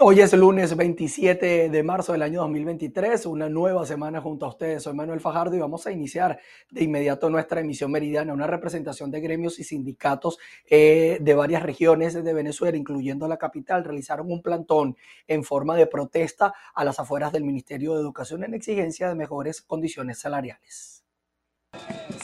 Hoy es lunes 27 de marzo del año 2023, una nueva semana junto a ustedes. Soy Manuel Fajardo y vamos a iniciar de inmediato nuestra emisión meridiana, una representación de gremios y sindicatos eh, de varias regiones de Venezuela, incluyendo la capital, realizaron un plantón en forma de protesta a las afueras del Ministerio de Educación en exigencia de mejores condiciones salariales.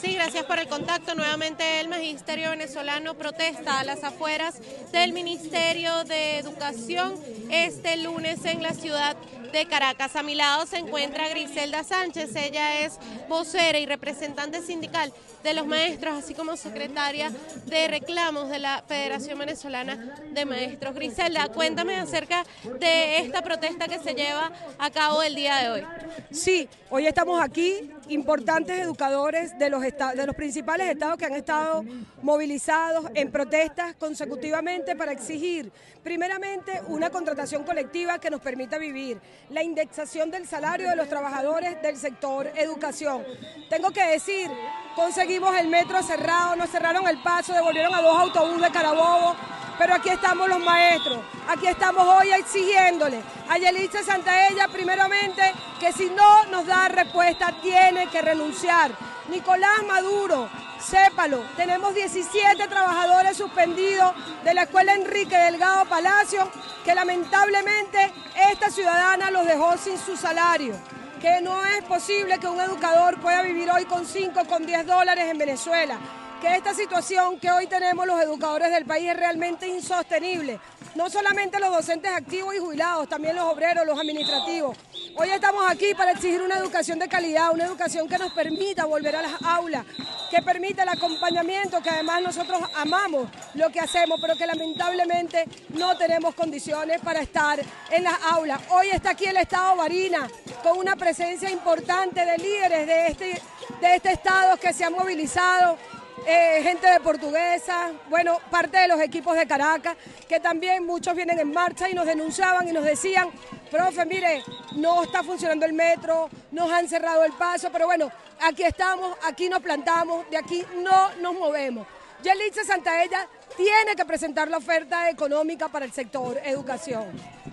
Sí, gracias por el contacto. Nuevamente el Magisterio venezolano protesta a las afueras del Ministerio de Educación este lunes en la ciudad de Caracas. A mi lado se encuentra Griselda Sánchez, ella es vocera y representante sindical de los maestros, así como secretaria de reclamos de la Federación Venezolana de Maestros. Griselda, cuéntame acerca de esta protesta que se lleva a cabo el día de hoy. Sí, hoy estamos aquí, importantes educadores de los, de los principales estados que han estado movilizados en protestas consecutivamente para exigir, primeramente, una contratación colectiva que nos permita vivir, la indexación del salario de los trabajadores del sector educación. Tengo que decir, conseguimos el metro cerrado, nos cerraron el paso, devolvieron a dos autobuses de Carabobo, pero aquí estamos los maestros, aquí estamos hoy exigiéndole a Yelitza Santaella primeramente que si no nos da respuesta tiene que renunciar. Nicolás Maduro, sépalo, tenemos 17 trabajadores suspendidos de la Escuela Enrique Delgado Palacio que lamentablemente esta ciudadana los dejó sin su salario que no es posible que un educador pueda vivir hoy con 5, con 10 dólares en Venezuela, que esta situación que hoy tenemos los educadores del país es realmente insostenible. No solamente los docentes activos y jubilados, también los obreros, los administrativos. Hoy estamos aquí para exigir una educación de calidad, una educación que nos permita volver a las aulas, que permita el acompañamiento, que además nosotros amamos lo que hacemos, pero que lamentablemente no tenemos condiciones para estar en las aulas. Hoy está aquí el Estado Barina con una presencia importante de líderes de este, de este Estado que se han movilizado eh, gente de Portuguesa, bueno, parte de los equipos de Caracas, que también muchos vienen en marcha y nos denunciaban y nos decían, profe, mire, no está funcionando el metro, nos han cerrado el paso, pero bueno, aquí estamos, aquí nos plantamos, de aquí no nos movemos. Yelitza Santaella tiene que presentar la oferta económica para el sector educación.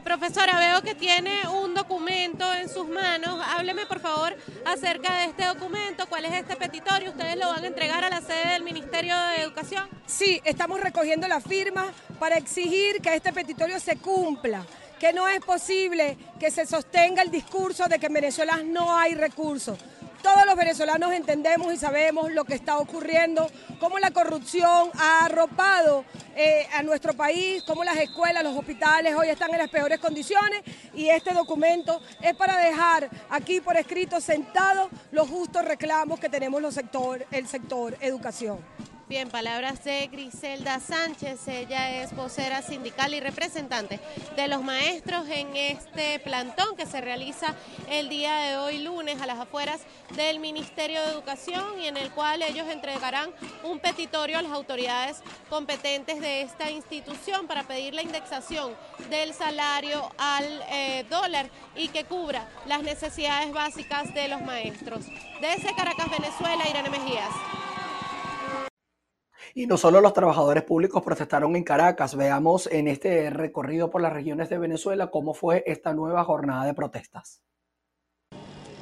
Profesora, veo que tiene un documento en sus manos. Hábleme, por favor, acerca de este documento. ¿Cuál es este petitorio? ¿Ustedes lo van a entregar a la sede del Ministerio de Educación? Sí, estamos recogiendo la firma para exigir que este petitorio se cumpla que no es posible que se sostenga el discurso de que en Venezuela no hay recursos. Todos los venezolanos entendemos y sabemos lo que está ocurriendo, cómo la corrupción ha arropado eh, a nuestro país, cómo las escuelas, los hospitales hoy están en las peores condiciones y este documento es para dejar aquí por escrito sentado los justos reclamos que tenemos sector, el sector educación. Bien, palabras de Griselda Sánchez, ella es vocera sindical y representante de los maestros en este plantón que se realiza el día de hoy lunes a las afueras del Ministerio de Educación y en el cual ellos entregarán un petitorio a las autoridades competentes de esta institución para pedir la indexación del salario al eh, dólar y que cubra las necesidades básicas de los maestros. Desde Caracas, Venezuela, Irene Mejías. Y no solo los trabajadores públicos protestaron en Caracas, veamos en este recorrido por las regiones de Venezuela cómo fue esta nueva jornada de protestas.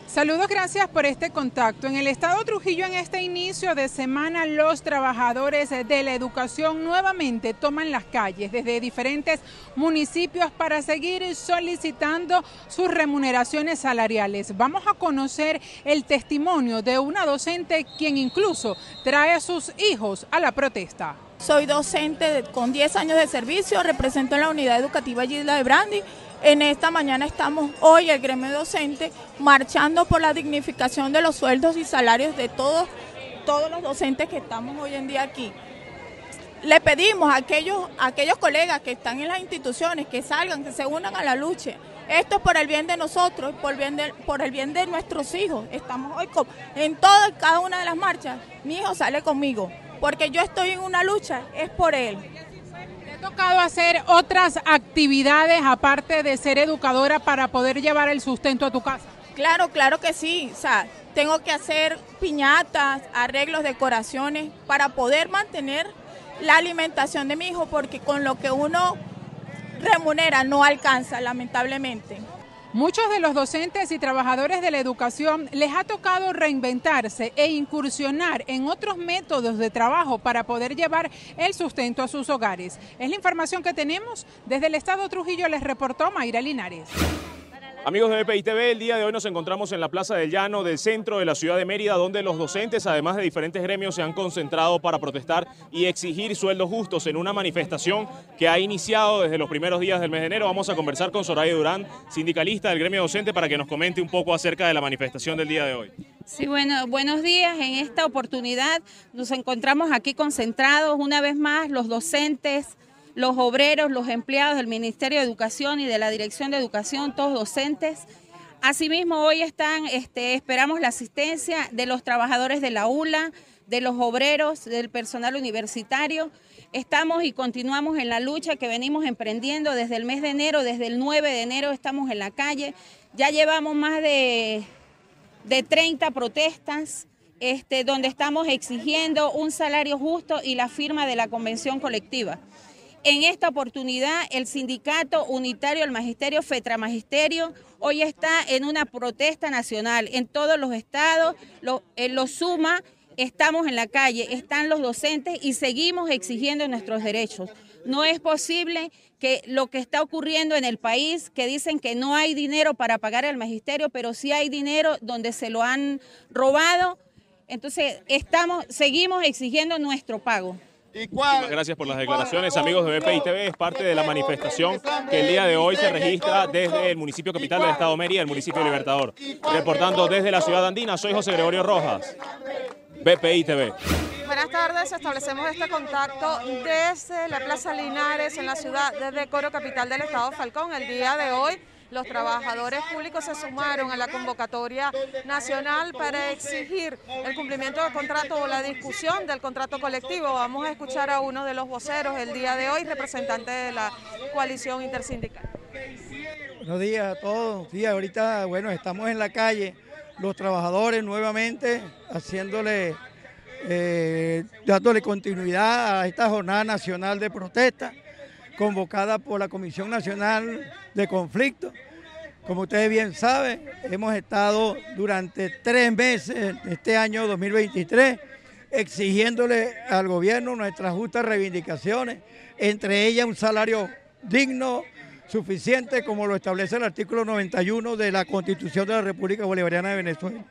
Saludos, gracias por este contacto. En el estado Trujillo, en este inicio de semana, los trabajadores de la educación nuevamente toman las calles desde diferentes municipios para seguir solicitando sus remuneraciones salariales. Vamos a conocer el testimonio de una docente quien incluso trae a sus hijos a la protesta. Soy docente con 10 años de servicio, represento en la unidad educativa Gilda de Brandi en esta mañana estamos hoy, el gremio docente, marchando por la dignificación de los sueldos y salarios de todos, todos los docentes que estamos hoy en día aquí. Le pedimos a aquellos, aquellos colegas que están en las instituciones que salgan, que se unan a la lucha. Esto es por el bien de nosotros, por el bien de, por el bien de nuestros hijos. Estamos hoy en todas cada una de las marchas. Mi hijo sale conmigo, porque yo estoy en una lucha, es por él ha tocado hacer otras actividades aparte de ser educadora para poder llevar el sustento a tu casa? Claro, claro que sí. O sea, tengo que hacer piñatas, arreglos, decoraciones para poder mantener la alimentación de mi hijo, porque con lo que uno remunera, no alcanza, lamentablemente. Muchos de los docentes y trabajadores de la educación les ha tocado reinventarse e incursionar en otros métodos de trabajo para poder llevar el sustento a sus hogares. Es la información que tenemos. Desde el Estado Trujillo les reportó Mayra Linares. Amigos de BPI TV, el día de hoy nos encontramos en la Plaza del Llano del centro de la ciudad de Mérida, donde los docentes, además de diferentes gremios, se han concentrado para protestar y exigir sueldos justos en una manifestación que ha iniciado desde los primeros días del mes de enero. Vamos a conversar con Soraya Durán, sindicalista del gremio docente, para que nos comente un poco acerca de la manifestación del día de hoy. Sí, bueno, buenos días. En esta oportunidad nos encontramos aquí concentrados una vez más los docentes, los obreros, los empleados del Ministerio de Educación y de la Dirección de Educación, todos docentes. Asimismo, hoy están, este, esperamos la asistencia de los trabajadores de la ULA, de los obreros, del personal universitario. Estamos y continuamos en la lucha que venimos emprendiendo desde el mes de enero, desde el 9 de enero estamos en la calle. Ya llevamos más de, de 30 protestas. Este, donde estamos exigiendo un salario justo y la firma de la convención colectiva. En esta oportunidad, el Sindicato Unitario del Magisterio, FETRA Magisterio, hoy está en una protesta nacional en todos los estados, lo, en lo suma, estamos en la calle, están los docentes y seguimos exigiendo nuestros derechos. No es posible que lo que está ocurriendo en el país, que dicen que no hay dinero para pagar al magisterio, pero sí hay dinero donde se lo han robado. Entonces, estamos, seguimos exigiendo nuestro pago. Muchas gracias por las declaraciones, amigos de BPI TV. Es parte de la manifestación que el día de hoy se registra desde el municipio capital del Estado de Mérida, el municipio Libertador. Reportando desde la ciudad andina, soy José Gregorio Rojas, BPI TV. Buenas tardes, establecemos este contacto desde la Plaza Linares en la ciudad de Coro, capital del Estado Falcón. El día de hoy los trabajadores públicos se sumaron a la convocatoria nacional para exigir el cumplimiento del contrato o la discusión del contrato colectivo. Vamos a escuchar a uno de los voceros el día de hoy, representante de la coalición intersindical. Buenos días a todos. Sí, ahorita, bueno, estamos en la calle, los trabajadores nuevamente haciéndole, eh, dándole continuidad a esta jornada nacional de protesta convocada por la Comisión Nacional de Conflicto. Como ustedes bien saben, hemos estado durante tres meses de este año 2023 exigiéndole al gobierno nuestras justas reivindicaciones, entre ellas un salario digno, suficiente, como lo establece el artículo 91 de la Constitución de la República Bolivariana de Venezuela.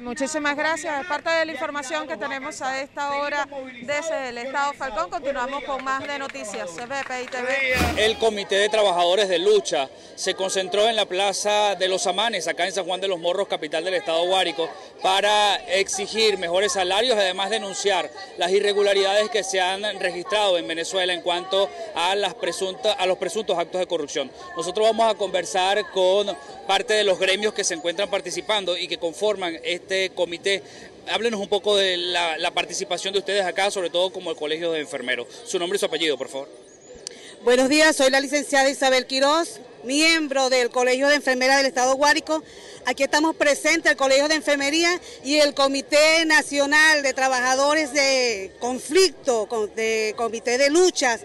Muchísimas gracias. Es parte de la información que tenemos a esta hora desde el Estado Falcón. Continuamos con más de noticias. CBPI TV. El Comité de Trabajadores de Lucha se concentró en la Plaza de los Amanes, acá en San Juan de los Morros, capital del Estado Guárico, para exigir mejores salarios y además denunciar las irregularidades que se han registrado en Venezuela en cuanto a, las presuntas, a los presuntos actos de corrupción. Nosotros vamos a conversar con parte de los gremios que se encuentran participando y que conforman este comité. Háblenos un poco de la, participación de ustedes acá, sobre todo como el Colegio de Enfermeros. Su nombre y su apellido, por favor. Buenos días, soy la licenciada Isabel Quiroz, miembro del Colegio de Enfermeras del Estado Guárico. Aquí estamos presentes el Colegio de Enfermería y el Comité Nacional de Trabajadores de Conflicto, de Comité de Luchas,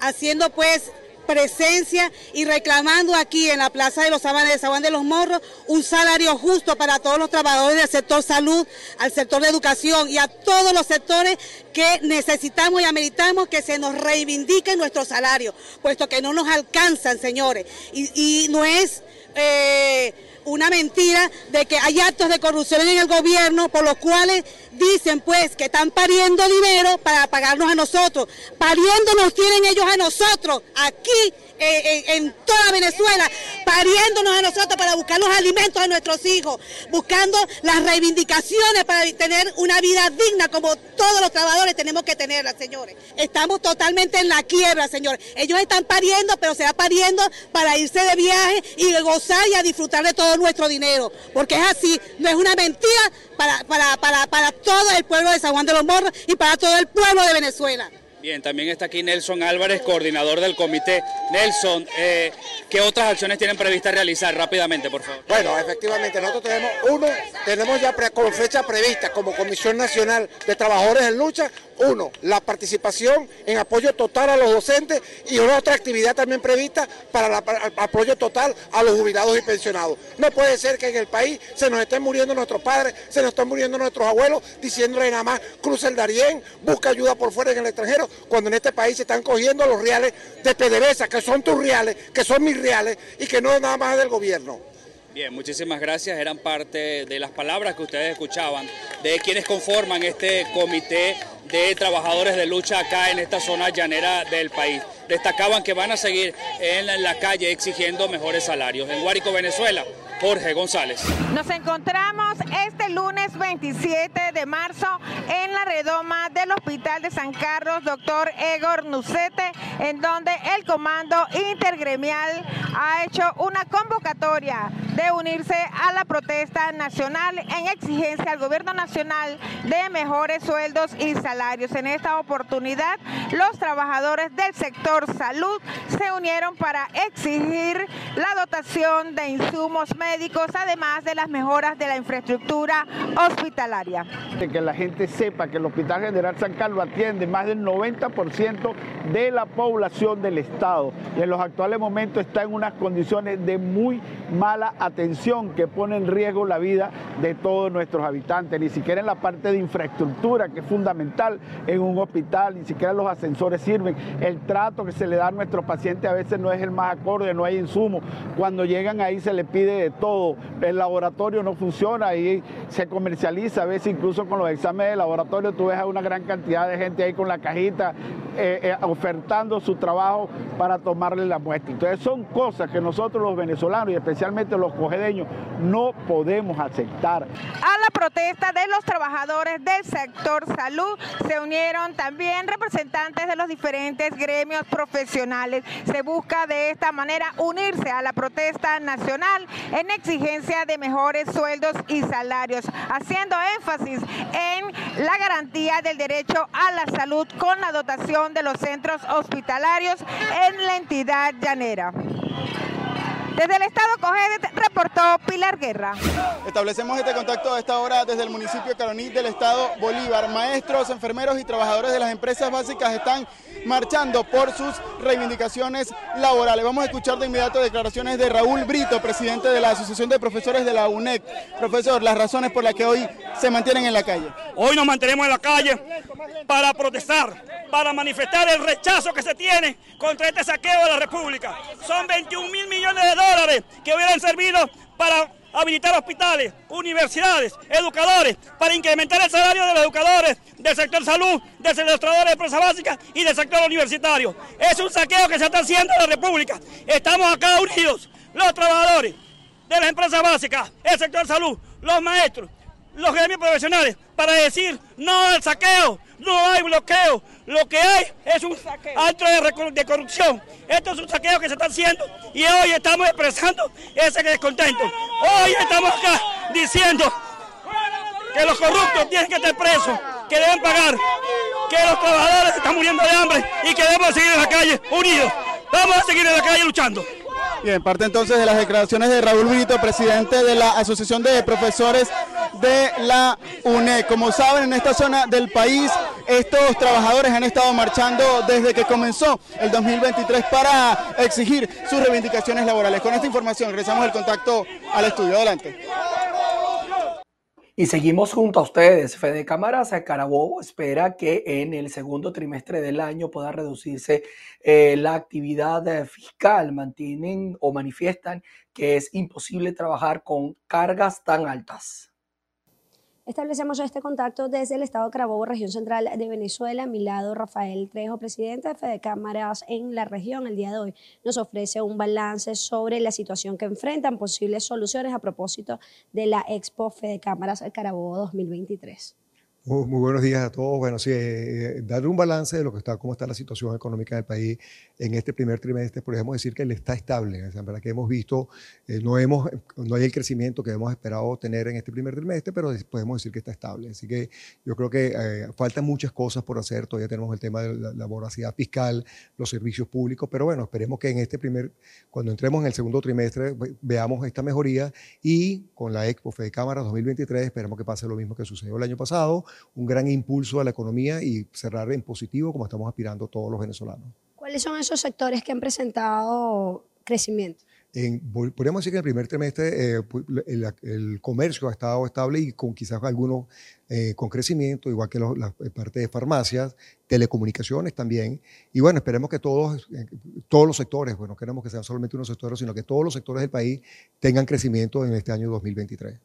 haciendo pues presencia y reclamando aquí en la Plaza de los Sabanes de Sabán de los Morros un salario justo para todos los trabajadores del sector salud, al sector de educación y a todos los sectores que necesitamos y ameritamos que se nos reivindique nuestro salario, puesto que no nos alcanzan, señores. Y, no es... Eh, una mentira de que hay actos de corrupción en el gobierno por los cuales dicen pues que están pariendo dinero para pagarnos a nosotros. Pariendo nos tienen ellos a nosotros aquí en, toda Venezuela, pariéndonos a nosotros para buscar los alimentos a nuestros hijos, buscando las reivindicaciones para tener una vida digna como todos los trabajadores tenemos que tenerla, señores. Estamos totalmente en la quiebra, señores. Ellos están pariendo, pero se va pariendo para irse de viaje y gozar y a disfrutar de todo nuestro dinero, porque es así, no es una mentira para, para, para, para todo el pueblo de San Juan de los Morros y para todo el pueblo de Venezuela. Bien, también está aquí Nelson Álvarez, coordinador del comité. Nelson, eh, ¿Qué otras acciones tienen previstas realizar rápidamente, por favor? Bueno, efectivamente, nosotros tenemos uno, tenemos ya con fecha prevista como Comisión Nacional de Trabajadores en Lucha, uno, la participación en apoyo total a los docentes y una otra actividad también prevista para el apoyo total a los jubilados y pensionados. No puede ser que en el país se nos estén muriendo nuestros padres, se nos estén muriendo nuestros abuelos, diciéndole nada más cruza el Darién, busca ayuda por fuera en el extranjero, cuando en este país se están cogiendo los reales de PDVSA, que son tus reales, que son mis reales y que no es nada más del gobierno. Bien, muchísimas gracias. Eran parte de las palabras que ustedes escuchaban de quienes conforman este comité de trabajadores de lucha acá en esta zona llanera del país. Destacaban que van a seguir en la calle exigiendo mejores salarios. En Guárico, Venezuela, Jorge González. Nos encontramos este lunes 27 de marzo en la redoma del Hospital de San Carlos, doctor Egor Nucete, en donde el Comando Intergremial ha hecho una convocatoria de unirse a la protesta nacional en exigencia al gobierno nacional de mejores sueldos y salarios. En esta oportunidad, los trabajadores del sector salud se unieron para exigir la dotación de insumos médicos además de las mejoras de la infraestructura hospitalaria. Que la gente sepa que el Hospital General San Carlos atiende más del 90% de la población del Estado. Y en los actuales momentos está en unas condiciones de muy mala atención que pone en riesgo la vida de todos nuestros habitantes, ni siquiera en la parte de infraestructura que es fundamental en un hospital, ni siquiera los ascensores sirven, el trato que se le da a nuestros pacientes a veces no es el más acorde, no hay insumos, cuando llegan ahí se les pide todo. El laboratorio no funciona y se comercializa, a veces incluso con los exámenes de laboratorio tú ves a una gran cantidad de gente ahí con la cajita eh, eh, ofertando su trabajo para tomarle la muestra. Entonces son cosas que nosotros los venezolanos y especialmente los cogedeños no podemos aceptar. A la protesta de los trabajadores del sector salud se unieron también representantes de los diferentes gremios profesionales. Se busca de esta manera unirse a la protesta nacional en exigencia de mejores sueldos y salarios, haciendo énfasis en la garantía del derecho a la salud con la dotación de los centros hospitalarios en la entidad llanera. Desde el Estado Cogede reportó Pilar Guerra. Establecemos este contacto a esta hora desde el municipio Caroní del Estado Bolívar. Maestros, enfermeros y trabajadores de las empresas básicas están marchando por sus reivindicaciones laborales. Vamos a escuchar de inmediato declaraciones de Raúl Brito, presidente de la Asociación de Profesores de la UNED. Profesor, las razones por las que hoy se mantienen en la calle. Hoy nos mantenemos en la calle para protestar, para manifestar el rechazo que se tiene contra este saqueo de la República. Son 21 mil millones de dólares que hubieran servido para habilitar hospitales, universidades, educadores, para incrementar el salario de los educadores, del sector salud, del sector de empresas básicas y del sector universitario. Es un saqueo que se está haciendo en la República. Estamos acá unidos, los trabajadores de las empresas básicas, el sector salud, los maestros, los gremios profesionales, para decir no al saqueo, no hay bloqueo, lo que hay es un acto de, corrupción. Esto es un saqueo que se está haciendo y hoy estamos expresando ese descontento. Hoy estamos acá diciendo que los corruptos tienen que estar presos, que deben pagar, que los trabajadores están muriendo de hambre y que debemos seguir en la calle unidos. Vamos a seguir en la calle luchando. Bien, parte entonces de las declaraciones de Raúl Brito, presidente de la Asociación de Profesores de la UNED. Como saben, en esta zona del país, estos trabajadores han estado marchando desde que comenzó el 2023 para exigir sus reivindicaciones laborales. Con esta información, regresamos el contacto al estudio. Adelante. Y seguimos junto a ustedes. Fede Cámaras Carabobo espera que en el segundo trimestre del año pueda reducirse eh, la actividad eh, fiscal. Mantienen o manifiestan que es imposible trabajar con cargas tan altas. Establecemos este contacto desde el Estado Carabobo, región central de Venezuela. A mi lado, Rafael Trejo, presidente de Fede Cámaras en la región. El día de hoy nos ofrece un balance sobre la situación que enfrentan, posibles soluciones a propósito de la Expo Fede Cámaras Carabobo 2023. Muy, buenos días a todos. Bueno, sí, eh, eh, dar un balance de lo que está, cómo está la situación económica del país en este primer trimestre, podemos decir que está estable. Sea, verdad que hemos visto, eh, no, hemos, no hay el crecimiento que hemos esperado tener en este primer trimestre, pero podemos decir que está estable. Así que yo creo que faltan muchas cosas por hacer. Todavía tenemos el tema de la, la voracidad fiscal, los servicios públicos, pero bueno, esperemos que en este primer, cuando entremos en el segundo trimestre, veamos esta mejoría y con la Expo Fede Cámara 2023 esperemos que pase lo mismo que sucedió el año pasado un gran impulso a la economía y cerrar en positivo como estamos aspirando todos los venezolanos. ¿Cuáles son esos sectores que han presentado crecimiento? podríamos decir que en el primer trimestre eh, el, comercio ha estado estable y con quizás algunos eh, con crecimiento, igual que la parte de farmacias, telecomunicaciones también. Y bueno, esperemos que todos, eh, todos los sectores, bueno, queremos que sean solamente unos sectores, sino que todos los sectores del país tengan crecimiento en este año 2023.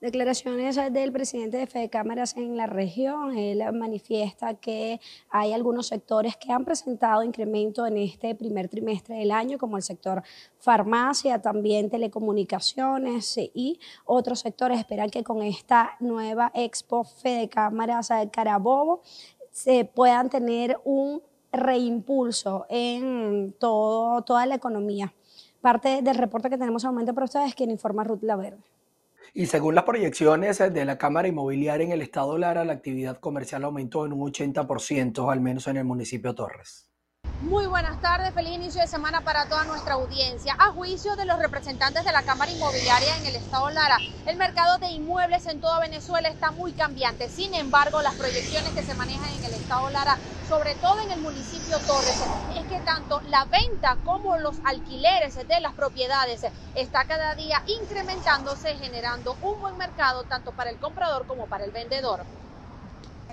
Declaraciones del presidente de Fede Cámaras en la región. Él manifiesta que hay algunos sectores que han presentado incremento en este primer trimestre del año, como el sector farmacia, también telecomunicaciones y otros sectores. Esperan que con esta nueva Expo Fede Cámaras Carabobo se puedan tener un reimpulso en todo, toda la economía. Parte del reporte que tenemos al momento para ustedes, quien informa Ruth Laverde. Y según las proyecciones de la Cámara Inmobiliaria en el estado Lara, la actividad comercial aumentó en un 80%, al menos en el municipio Torres. Muy buenas tardes, feliz inicio de semana para toda nuestra audiencia. A juicio de los representantes de la Cámara Inmobiliaria en el estado Lara, el mercado de inmuebles en toda Venezuela está muy cambiante. Sin embargo, las proyecciones que se manejan en el estado Lara, sobre todo en el municipio Torres, es que tanto la venta como los alquileres de las propiedades está cada día incrementándose, generando un buen mercado tanto para el comprador como para el vendedor.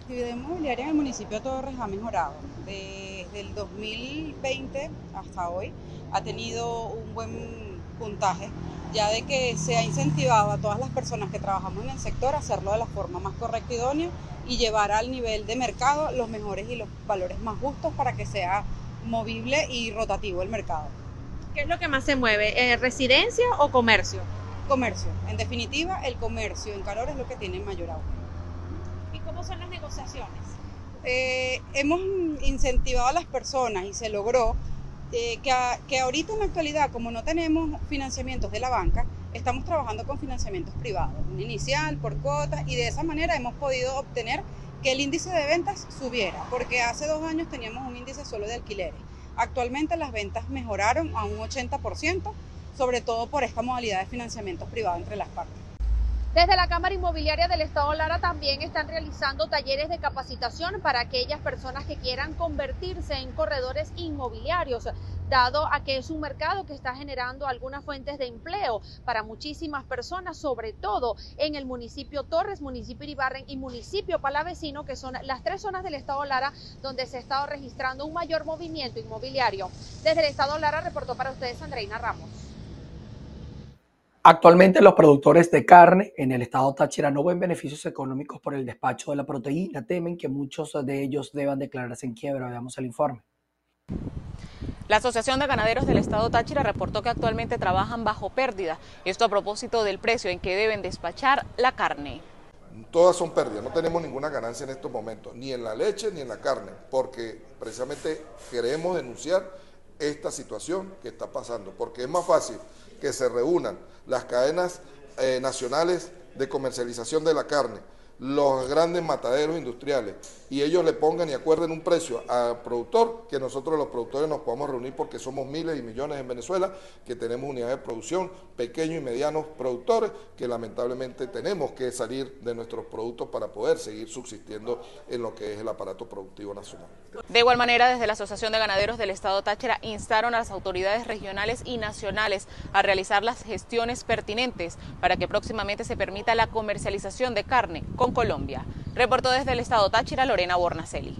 Actividad inmobiliaria en el municipio Torres ha mejorado. Desde el 2020 hasta hoy ha tenido un buen puntaje, ya de que se ha incentivado a todas las personas que trabajamos en el sector a hacerlo de la forma más correcta y idónea y llevar al nivel de mercado los mejores y los valores más justos para que sea movible y rotativo el mercado. ¿Qué es lo que más se mueve? ¿Eh, ¿Residencia o comercio? Comercio. En definitiva, el comercio en calor es lo que tiene mayor auge son las negociaciones? Eh, hemos incentivado a las personas y se logró eh, que, que ahorita en la actualidad, como no tenemos financiamientos de la banca, estamos trabajando con financiamientos privados, un inicial, por cuotas, y de esa manera hemos podido obtener que el índice de ventas subiera, porque hace dos años teníamos un índice solo de alquileres. Actualmente las ventas mejoraron a un 80%, sobre todo por esta modalidad de financiamientos privados entre las partes. Desde la Cámara Inmobiliaria del Estado Lara también están realizando talleres de capacitación para aquellas personas que quieran convertirse en corredores inmobiliarios, dado a que es un mercado que está generando algunas fuentes de empleo para muchísimas personas, sobre todo en el municipio Torres, municipio Iribarren y municipio Palavecino, que son las tres zonas del Estado Lara donde se ha estado registrando un mayor movimiento inmobiliario. Desde el Estado Lara reportó para ustedes Andreina Ramos. Actualmente los productores de carne en el estado Táchira no ven beneficios económicos por el despacho de la proteína. Temen que muchos de ellos deban declararse en quiebra. Veamos el informe. La Asociación de Ganaderos del Estado Táchira reportó que actualmente trabajan bajo pérdida, esto a propósito del precio en que deben despachar la carne. Todas son pérdidas, no tenemos ninguna ganancia en estos momentos, ni en la leche ni en la carne, porque precisamente queremos denunciar esta situación que está pasando, porque es más fácil que se reúnan las cadenas eh, nacionales de comercialización de la carne, los grandes mataderos industriales y ellos le pongan y acuerden un precio al productor, que nosotros los productores nos podamos reunir porque somos miles y millones en Venezuela, que tenemos unidades de producción, pequeños y medianos productores, que lamentablemente tenemos que salir de nuestros productos para poder seguir subsistiendo en lo que es el aparato productivo nacional. De igual manera, desde la Asociación de Ganaderos del Estado Táchira instaron a las autoridades regionales y nacionales a realizar las gestiones pertinentes para que próximamente se permita la comercialización de carne Colombia. Reportó desde el Estado Táchira Lorena Bornacelli.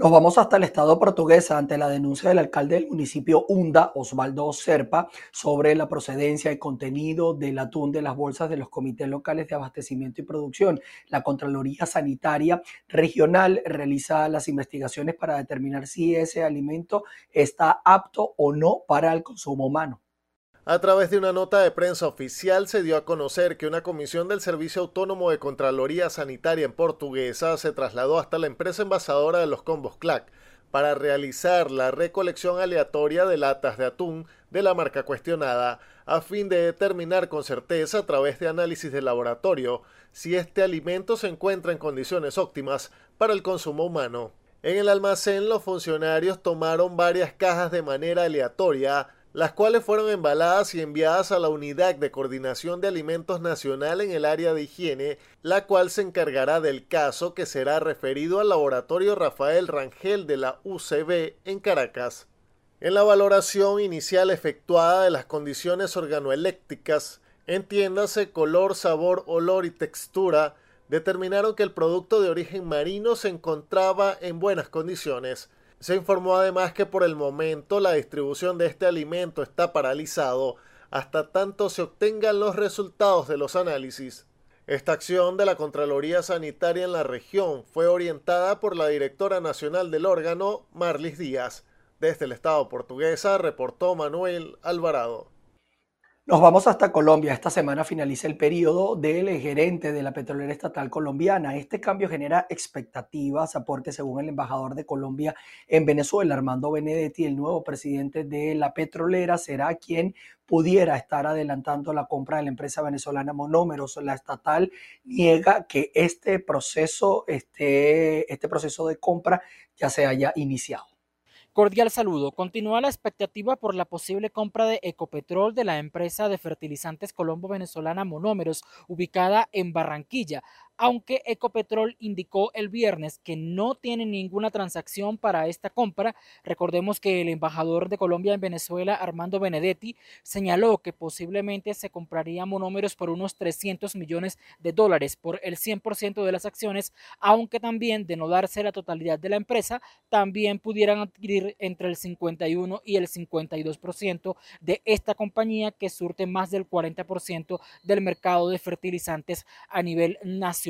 Nos vamos hasta el Estado portugués ante la denuncia del alcalde del municipio Unda, Osvaldo Serpa, sobre la procedencia y contenido del atún de las bolsas de los comités locales de abastecimiento y producción. La Contraloría Sanitaria Regional realiza las investigaciones para determinar si ese alimento está apto o no para el consumo humano. A través de una nota de prensa oficial se dio a conocer que una comisión del Servicio Autónomo de Contraloría Sanitaria en Portuguesa se trasladó hasta la empresa envasadora de los combos CLAC para realizar la recolección aleatoria de latas de atún de la marca cuestionada, a fin de determinar con certeza a través de análisis de laboratorio si este alimento se encuentra en condiciones óptimas para el consumo humano. En el almacén los funcionarios tomaron varias cajas de manera aleatoria, las cuales fueron embaladas y enviadas a la Unidad de Coordinación de Alimentos Nacional en el área de higiene, la cual se encargará del caso que será referido al laboratorio Rafael Rangel de la UCB en Caracas. En la valoración inicial efectuada de las condiciones organoeléctricas, entiéndase color, sabor, olor y textura, determinaron que el producto de origen marino se encontraba en buenas condiciones. Se informó además que por el momento la distribución de este alimento está paralizado hasta tanto se obtengan los resultados de los análisis. Esta acción de la Contraloría Sanitaria en la región fue orientada por la directora nacional del órgano, Marlis Díaz. Desde el Estado portuguesa reportó Manuel Alvarado. Nos vamos hasta Colombia. Esta semana finaliza el periodo del gerente de la petrolera estatal colombiana. Este cambio genera expectativas porque según el embajador de Colombia en Venezuela, Armando Benedetti, el nuevo presidente de la petrolera, será quien pudiera estar adelantando la compra de la empresa venezolana Monómeros. La estatal niega que este proceso, este, este proceso de compra ya se haya iniciado. Cordial saludo. Continúa la expectativa por la posible compra de Ecopetrol de la empresa de fertilizantes colombo-venezolana Monómeros, ubicada en Barranquilla aunque Ecopetrol indicó el viernes que no tiene ninguna transacción para esta compra. Recordemos que el embajador de Colombia en Venezuela, Armando Benedetti, señaló que posiblemente se compraría monómeros por unos 300 millones de dólares por el 100% de las acciones, aunque también de no darse la totalidad de la empresa, también pudieran adquirir entre el 51 y el 52% de esta compañía que surte más del 40% del mercado de fertilizantes a nivel nacional.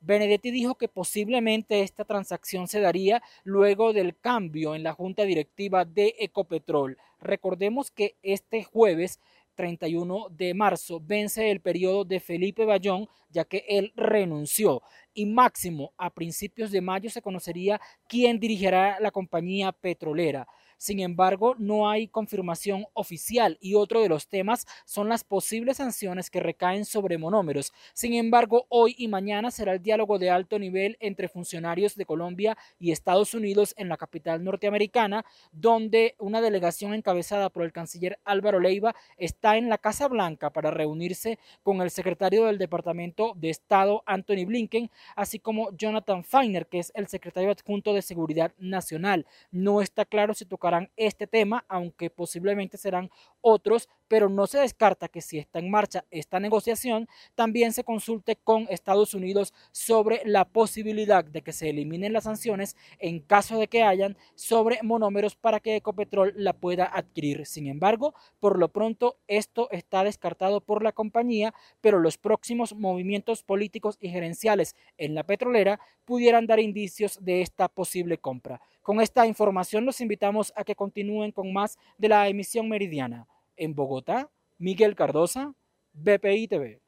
Benedetti dijo que posiblemente esta transacción se daría luego del cambio en la junta directiva de Ecopetrol. Recordemos que este jueves 31 de marzo vence el periodo de Felipe Bayón, ya que él renunció. Y máximo a principios de mayo se conocería quién dirigirá la compañía petrolera. Sin embargo, no hay confirmación oficial y otro de los temas son las posibles sanciones que recaen sobre monómeros. Sin embargo, hoy y mañana será el diálogo de alto nivel entre funcionarios de Colombia y Estados Unidos en la capital norteamericana, donde una delegación encabezada por el canciller Álvaro Leiva está en la Casa Blanca para reunirse con el secretario del Departamento de Estado Anthony Blinken, así como Jonathan Feiner, que es el secretario adjunto de Seguridad Nacional. No está claro si este tema, aunque posiblemente serán otros, pero no se descarta que si está en marcha esta negociación, también se consulte con Estados Unidos sobre la posibilidad de que se eliminen las sanciones en caso de que hayan sobre monómeros para que Ecopetrol la pueda adquirir. Sin embargo, por lo pronto esto está descartado por la compañía, pero los próximos movimientos políticos y gerenciales en la petrolera pudieran dar indicios de esta posible compra. Con esta información los invitamos a que continúen con más de la emisión meridiana. En Bogotá, Miguel Cardosa, BPI TV.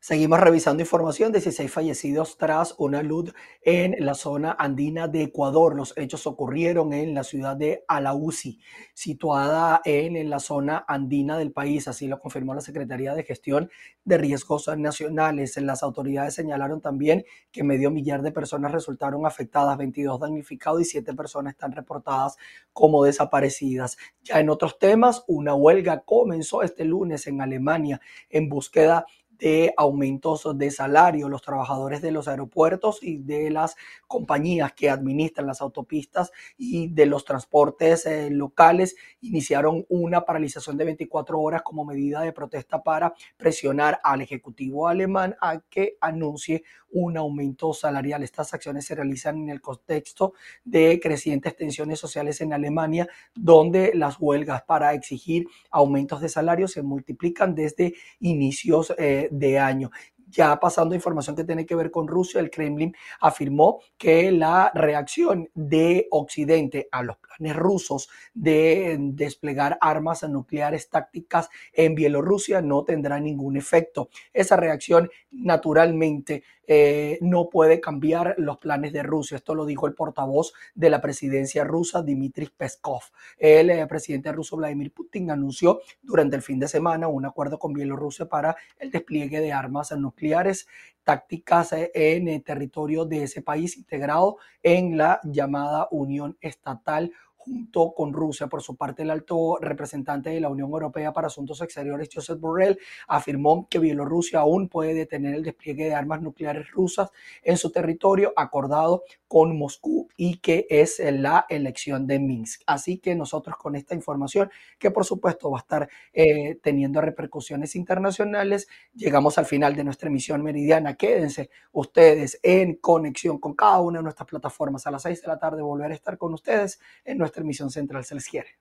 Seguimos revisando información. 16 fallecidos tras una luz en la zona andina de Ecuador. Los hechos ocurrieron en la ciudad de Alausi, situada en la zona andina del país. Así lo confirmó la Secretaría de Gestión de Riesgos Nacionales. Las autoridades señalaron también que medio millar de personas resultaron afectadas, 22 damnificados y 7 personas están reportadas como desaparecidas. Ya en otros temas, una huelga comenzó este lunes en Alemania en búsqueda de aumentos de salario. Los trabajadores de los aeropuertos y de las compañías que administran las autopistas y de los transportes eh, locales iniciaron una paralización de 24 horas como medida de protesta para presionar al Ejecutivo alemán a que anuncie un aumento salarial. Estas acciones se realizan en el contexto de crecientes tensiones sociales en Alemania, donde las huelgas para exigir aumentos de salario se multiplican desde inicios eh, de año. Ya pasando información que tiene que ver con Rusia, el Kremlin afirmó que la reacción de Occidente a los planes rusos de desplegar armas nucleares tácticas en Bielorrusia no tendrá ningún efecto. Esa reacción naturalmente eh, no puede cambiar los planes de Rusia. Esto lo dijo el portavoz de la presidencia rusa, Dmitry Peskov. El eh, presidente ruso Vladimir Putin anunció durante el fin de semana un acuerdo con Bielorrusia para el despliegue de armas nucleares tácticas eh, en el territorio de ese país integrado en la llamada Unión Estatal junto con Rusia. Por su parte, el alto representante de la Unión Europea para Asuntos Exteriores, Josep Borrell, afirmó que Bielorrusia aún puede detener el despliegue de armas nucleares rusas en su territorio acordado con Moscú y que es la elección de Minsk. Así que nosotros con esta información, que por supuesto va a estar eh, teniendo repercusiones internacionales, llegamos al final de nuestra emisión meridiana. Quédense ustedes en conexión con cada una de nuestras plataformas. A las seis de la tarde volver a estar con ustedes en nuestra emisión central se les quiere.